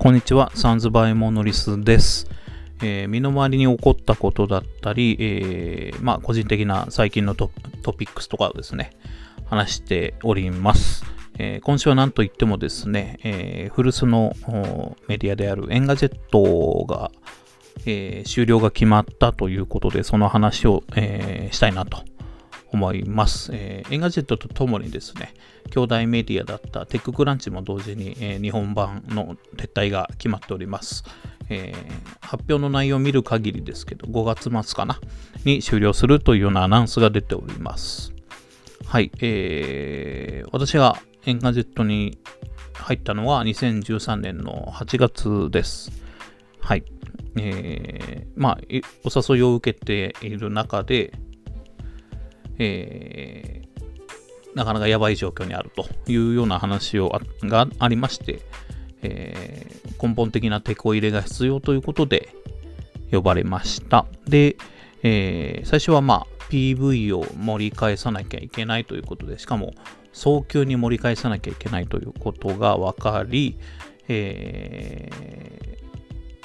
こんにちは、 Sounds by Monolith です。えー、身の回りに起こったことだったり、えー、まあ、個人的な最近のトピックスとかをですね、話しております。えー、今週は何と言ってもですね、え、古巣のメディアである Engadget が、え、終了が決まったということで、その話を、えしたいなと思います。えー、 Engadget とともにですね、兄弟メディアだった TechCrunch も同時に、えー、日本版の撤退が決まっております。えー、発表の内容を見る限りですけど、5月末かなに終了するというようなアナウンスが出ております。はい、えー、私が Engadget に入ったのは2013年の8月です。はい。えー、まあ、お誘いを受けている中で、えー、なかなかやばい状況にあるというような話をがありまして、えー、根本的なテこ入れが必要ということで呼ばれました。で、えー、最初はまあ PV を盛り返さなきゃいけないということで、しかも早急に盛り返さなきゃいけないということが分かり、え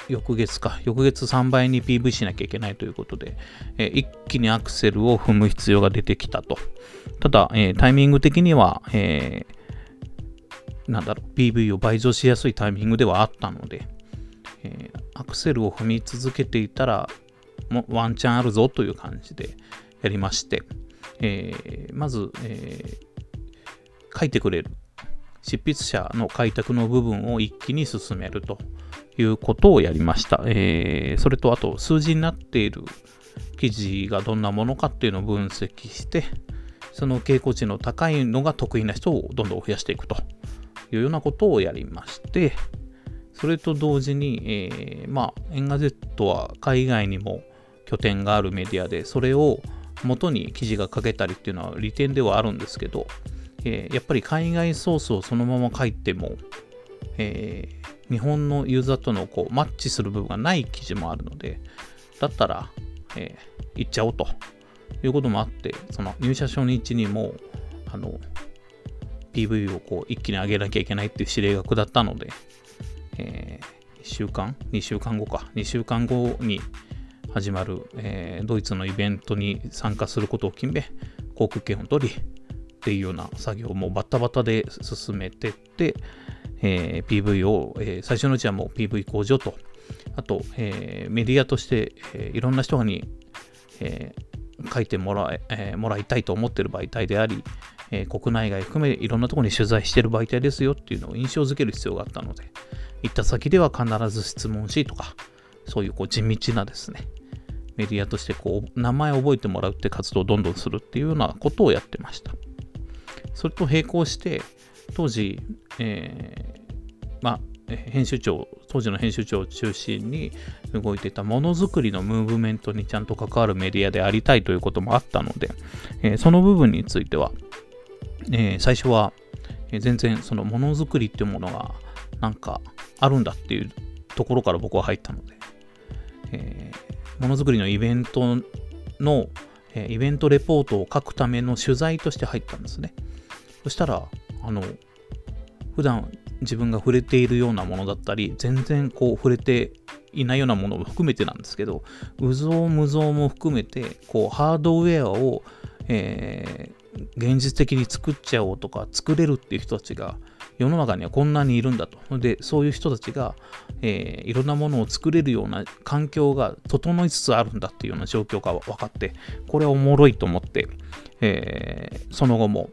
翌月か、翌月3倍に PV しなきゃいけないということで、え、一気にアクセルを踏む必要が出てきたと。ただ、え、タイミング的には、え、なんだろう、PV を倍増しやすいタイミングではあったので、えアクセルを踏み続けていたら、もワンチャンあるぞという感じでやりまして、えまず、え書いてくれる。執筆者の開拓の部分を一気に進めると。いうことをやりました。えー、それとあと数字になっている記事がどんなものかっていうのを分析して、その傾向値の高いのが得意な人をどんどん増やしていくというようなことをやりまして、それと同時に、えー、まあ、エンガゼットは海外にも拠点があるメディアで、それを元に記事が書けたりっていうのは利点ではあるんですけど、えー、やっぱり海外ソースをそのまま書いても、えー、日本のユーザーとのこうマッチする部分がない記事もあるので、だったら、えー、行っちゃおうということもあって、その入社初日にも、あの、PV をこう一気に上げなきゃいけないっていう指令が下ったので、えー、1週間 ?2 週間後か。2週間後に始まる、えー、ドイツのイベントに参加することを決め、航空券を取り、っていうような作業もバタバタで進めてって、えー、PV を、えー、最初のうちはもう PV 工場と、あと、えー、メディアとして、えいろんな人に、え書いてもらえもらいたいと思っている媒体であり、え国内外含めいろんなところに取材している媒体ですよっていうのを印象づける必要があったので、行った先では必ず質問しとか、そういうこう地道なですね、メディアとしてこう名前を覚えてもらうって活動をどんどんするっていうようなことをやってました。それと並行して、当時、えー、まあ、編集長、当時の編集長を中心に動いてたものづくりのムーブメントにちゃんと関わるメディアでありたいということもあったので、えー、その部分については、えー、最初は、全然そのものづくりっていうものがなんかあるんだっていうところから僕は入ったので、えものづくりのイベントの、えイベントレポートを書くための取材として入ったんですね。そしたら、あの、普段自分が触れているようなものだったり、全然こう触れていないようなものも含めてなんですけど、うぞうむぞうも含めて、こう、ハードウェアを、えー、現実的に作っちゃおうとか、作れるっていう人たちが、世の中にはこんなにいるんだと。で、そういう人たちが、えー、いろんなものを作れるような環境が整いつつあるんだっていうような状況が分かって、これはおもろいと思って、えー、その後も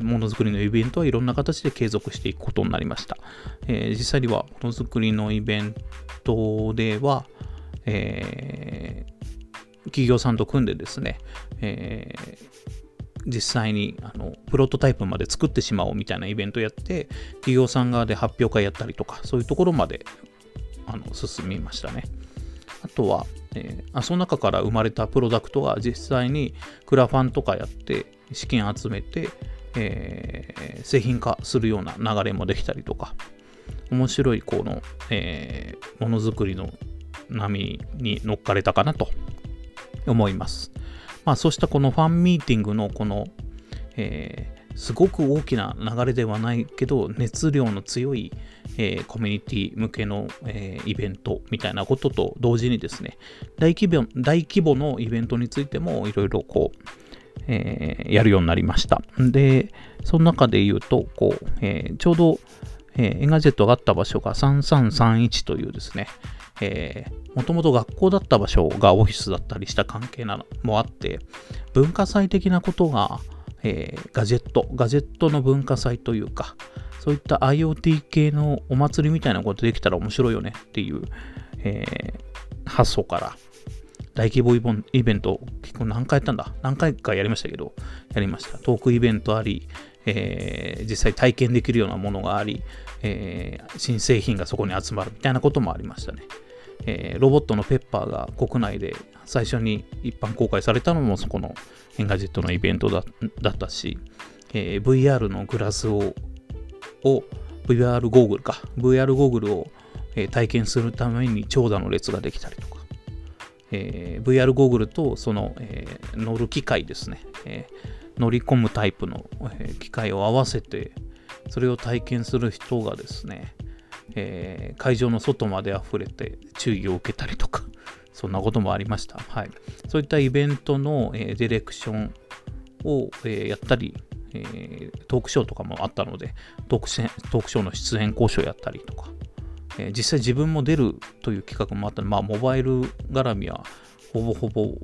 ものづくりのイベントはいろんな形で継続していくことになりました。えー、実際にはものづくりのイベントでは、えー、企業さんと組んでですね、えー、実際にあのプロトタイプまで作ってしまおうみたいなイベントやって、企業さん側で発表会やったりとか、そういうところまであの進みましたね。あとは、えー、その中から生まれたプロダクトが実際にクラファンとかやって資金集めて、えー、製品化するような流れもできたりとか、面白いこの、えー、ものづくりの波に乗っかれたかなと思います。まあそうしたこのファンミーティングのこの、えー、すごく大きな流れではないけど、熱量の強い、えー、コミュニティ向けの、えー、イベントみたいなことと同時にですね、大規模大規模のイベントについてもいろいろこう、えー、やるようになりました。で、その中で言うと、こう、えー、ちょうど、えー、エガジェットがあった場所が3331というですね、もともと学校だった場所がオフィスだったりした関係なのもあって、文化祭的なことが、えー、ガジェット、ガジェットの文化祭というか、そういった IoT 系のお祭りみたいなことできたら面白いよねっていう、えー、発想から、大規模イベント、結構何回やったんだ？何回かやりましたけど、やりました。トークイベントあり、えー、実際体験できるようなものがあり、えー、新製品がそこに集まるみたいなこともありましたね。えー、ロボットのペッパーが国内で最初に一般公開されたのもそこの Engadget のイベントだったし、えー、VR のグラスをを VR ゴーグルか VR ゴーグルを、えー、体験するために長蛇の列ができたりとか、えー、VR ゴーグルとその、えー、乗る機械ですね、え乗り込むタイプの、え機械を合わせてそれを体験する人がですね、え会場の外まで溢れて注意を受けたりとかそんなこともありました。はい。そういったイベントの、えー、ディレクションを、えー、やったり、えー、トークショーとかもあったのでトークショーの出演交渉やったりとか、え実際自分も出るという企画もあったので、まあ、モバイル絡みはほぼほぼ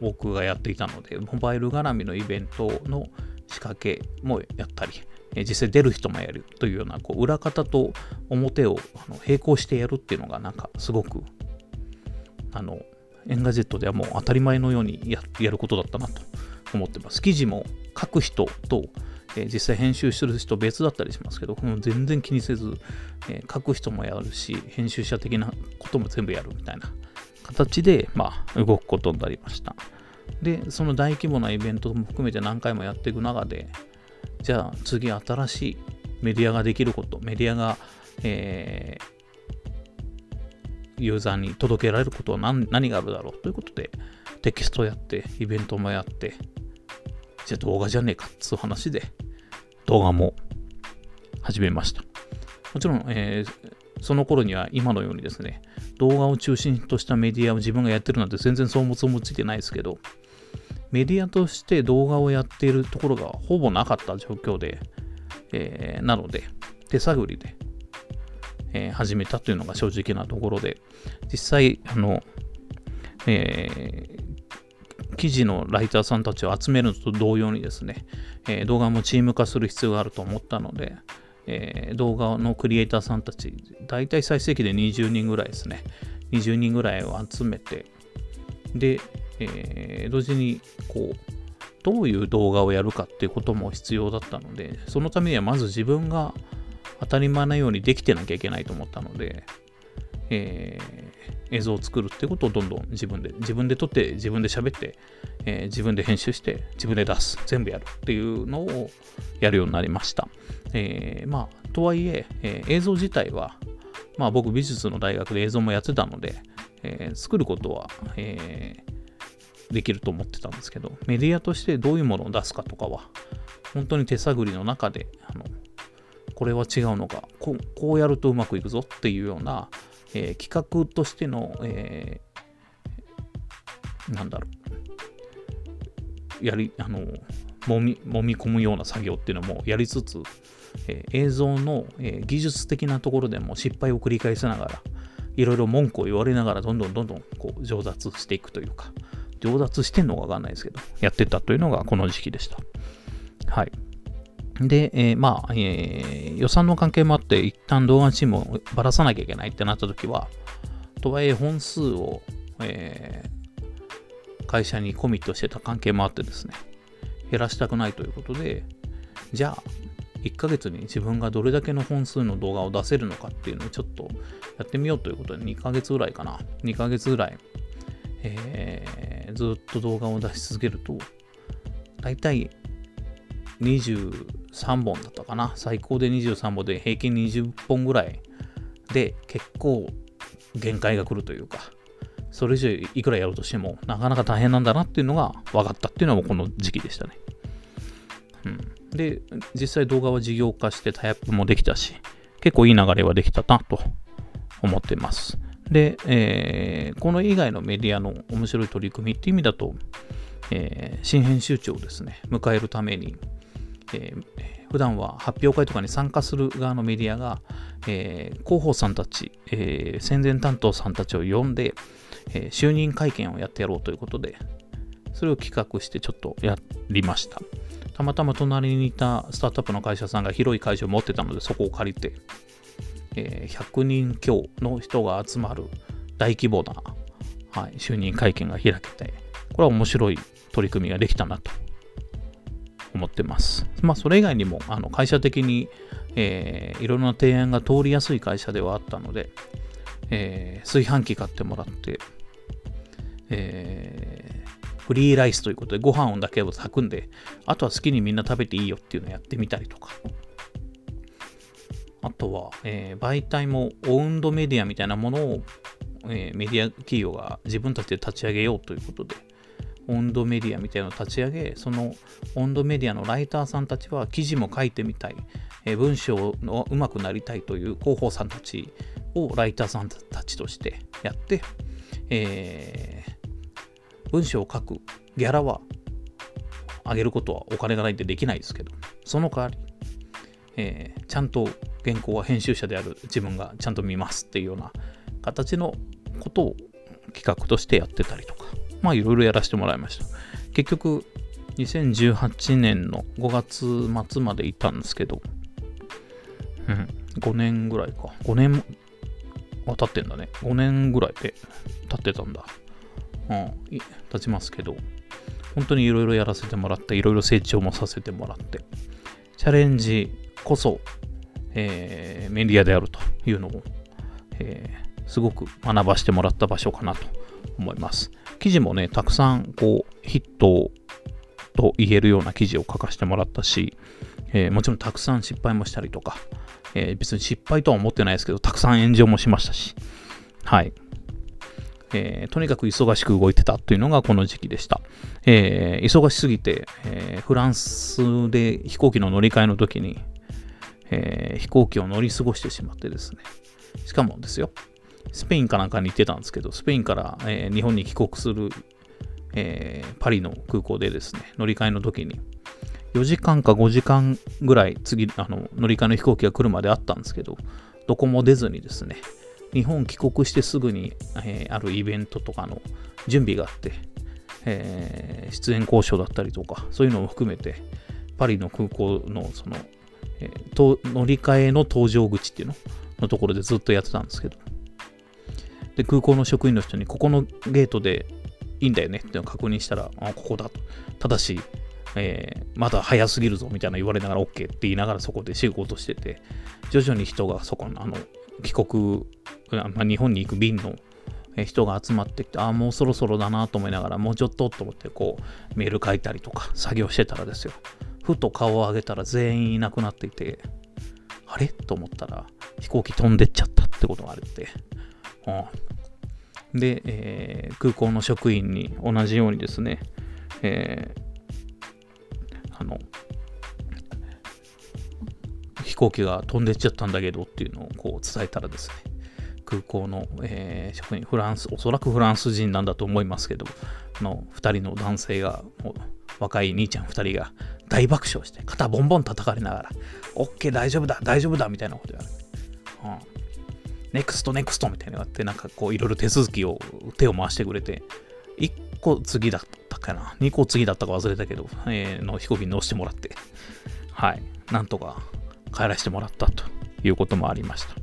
僕がやっていたので、モバイル絡みのイベントの仕掛けもやったり、え実際出る人もやるというような、こう裏方と表をあの並行してやるっていうのが、なんかすごくあの、 Engadget ではもう当たり前のようにややることだったなと思ってます。記事も書く人と、えー、実際編集する人別だったりしますけど、もう全然気にせず、えー、書く人もやるし、編集者的なことも全部やるみたいな形で、まあ、動くことになりました。で、その大規模なイベントも含めて何回もやっていく中で、じゃあ次新しいメディアができること、メディアが、えー、ユーザーに届けられることは何何があるだろうということで、テキストやって、イベントもやって、じゃあ動画じゃねえかっつう話で、動画も始めました。もちろん、えー、その頃には今のようにですね、動画を中心としたメディアを自分がやってるなんて全然そうもつもついてないですけど、メディアとして動画をやっているところがほぼなかった状況で、えー、なので、手探りでえー、始めたというのが正直なところで、実際、あの、えー、記事のライターさんたちを集めるのと同様にですね、えー、動画もチーム化する必要があると思ったので、えー、動画のクリエイターさんたち、大体最盛期で20人ぐらいですね、20人ぐらいを集めて、で、えー、同時に、こう、どういう動画をやるかっていうことも必要だったので、そのためにはまず自分が当たり前のようにできてなきゃいけないと思ったので、えー、映像を作るってことをどんどん自分で、自分で撮って、自分で喋って、えー、自分で編集して、自分で出す、全部やるっていうのをやるようになりました。えー、まあ、とはいええー、映像自体は、まあ僕美術の大学で映像もやってたので、えー、作ることは、えー、できると思ってたんですけど、メディアとしてどういうものを出すかとかは、本当に手探りの中で、あのこれは違うのか。ここうやるとうまくいくぞっていうような、えー、企画としての、えー、なんだろう。やりあのもみ揉み込むような作業っていうのもやりつつ、えー、映像の、えー、技術的なところでも失敗を繰り返しながらいろいろ文句を言われながらどんどんどんどんこう上達していくというか。上達してんのかわかんないですけどやってたというのがこの時期でした。はい。で、えー、まあ、えー、予算の関係もあって、一旦動画チームをばらさなきゃいけないってなった時は、とはいえ本数を、えー、会社にコミットしてた関係もあってですね、減らしたくないということで、じゃあ、1ヶ月に自分がどれだけの本数の動画を出せるのかっていうのをちょっとやってみようということで、2ヶ月ぐらいかな。2ヶ月ぐらい、えー、ずっと動画を出し続けると、大体23本だったかな。最高で23本で平均20本ぐらいで結構限界が来るというか、それ以上いくらやろうとしてもなかなか大変なんだなっていうのが分かったっていうのもこの時期でしたね。うん。で、実際動画は事業化してタイアップもできたし、結構いい流れはできたなと思ってます。で、えー、この以外のメディアの面白い取り組みっていう意味だと、えー、新編集長をですね、迎えるために、えー、普段は発表会とかに参加する側のメディアが、えー、広報さんたち、えー、宣伝担当さんたちを呼んで、えー、就任会見をやってやろうということで、それを企画してちょっとやりました。たまたま隣にいたスタートアップの会社さんが広い会場を持ってたので、そこを借りて、え、100人強の人が集まる大規模な、はい、就任会見が開けて、これは面白い取り組みができたなと思ってます。まあ、それ以外にも、あの会社的に、えー、いろんな提案が通りやすい会社ではあったので、えー、炊飯器買ってもらって、えー、フリーライスということでご飯だけを炊くんで、あとは好きにみんな食べていいよっていうのをやってみたりとか。あとは、えー、媒体もオウンドメディアみたいなものを、えー、メディア企業が自分たちで立ち上げようということで、温度メディアみたいなのを立ち上げ、その温度メディアのライターさんたちは記事も書いてみたい、え文章のうまくなりたいという広報さんたちをライターさんたちとしてやって、えー、文章を書くギャラは上げることはお金がないんでできないですけど、その代わり、えー、ちゃんと原稿は編集者である自分がちゃんと見ますっていうような形のことを企画としてやってたりとか、まあいろいろやらせてもらいました。結局、2018年の5月末まで行ったんですけど、うん、5年ぐらいか。5年は経ってんだね。5年ぐらいで経ってたんだ。うん、経ちますけど、本当にいろいろやらせてもらって、いろいろ成長もさせてもらって、チャレンジこそ、えー、メディアであるというのを、えー、すごく学ばせてもらった場所かなと思います。記事もね、たくさんこうヒットと言えるような記事を書かせてもらったし、えー、もちろんたくさん失敗もしたりとか、えー、別に失敗とは思ってないですけど、たくさん炎上もしましたし、はい。えー、とにかく忙しく動いてたというのがこの時期でした。えー、忙しすぎて、え、フランスで飛行機の乗り換えの時に、え飛行機を乗り過ごしてしまってですね。しかもですよ、スペインかなんかに行ってたんですけど、スペインから、えー、日本に帰国する、えー、パリの空港でですね、乗り換えの時に、4時間か5時間ぐらい次、あの乗り換えの飛行機が来るまであったんですけど、どこも出ずにですね、日本帰国してすぐに、えー、あるイベントとかの準備があって、えー、出演交渉だったりとか、そういうのも含めて、パリの空港のその、えー、乗り換えの搭乗口っていうののところでずっとやってたんですけど、で、空港の職員の人に、ここのゲートでいいんだよねっていうのを確認したら、あ、ここだと。ただし、えー、まだ早すぎるぞみたいな言われながら OK って言いながらそこで仕事してて、徐々に人がそこの、あの、帰国、まあ、日本に行く便の人が集まってきて、ああ、もうそろそろだなと思いながら、もうちょっとと思って、こう、メール書いたりとか、作業してたらですよ。ふと顔を上げたら全員いなくなっていて、あれ？と思ったら、飛行機飛んでっちゃったってことがあるって、うん。で、えー、空港の職員に同じようにですね、えー、あの、飛行機が飛んでっちゃったんだけどっていうのをこう伝えたらですね、空港の、えー、職員、フランス、おそらくフランス人なんだと思いますけど、の2人の男性が、若い兄ちゃん2人が大爆笑して、肩ボンボン叩かれながら、OK、大丈夫だ、大丈夫だ、みたいなこと言われて、うん。 next next みたいなのがあって、なんかこういろいろ手続きを手を回してくれて、1個次だったかな ?2 個次だったか忘れたけど、えー、の飛行機に乗せてもらって、はい、なんとか帰らせてもらったということもありました。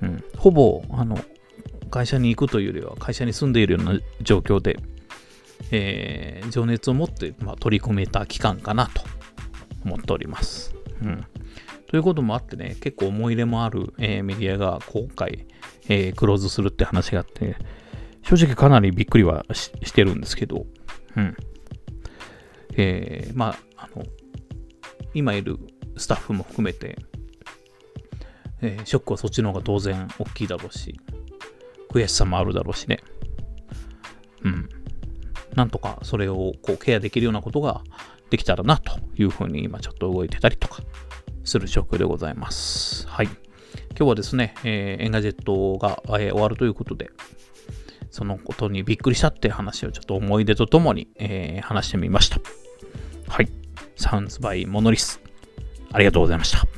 うん、ほぼ、あの、会社に行くというよりは、会社に住んでいるような状況で、えー、情熱を持って、まあ、取り組めた期間かなと思っております。うん。ということもあってね、結構思い入れもある、えー、メディアが今回、えー、クローズするって話があって、正直かなりびっくりはしてるんですけど、うん。えー、まあ、あの、今いるスタッフも含めて、え、ショックはそっちの方が当然大きいだろうし、悔しさもあるだろうしね。うん。なんとかそれをこうケアできるようなことができたらなというふうに今ちょっと動いてたりとかする職でございます。はい。今日はですね、えー、 Engadget が、えー、終わるということで、そのことにびっくりしたって話をちょっと思い出とともに、えー、話してみました。はい。 Sounds by Monolith。ありがとうございました。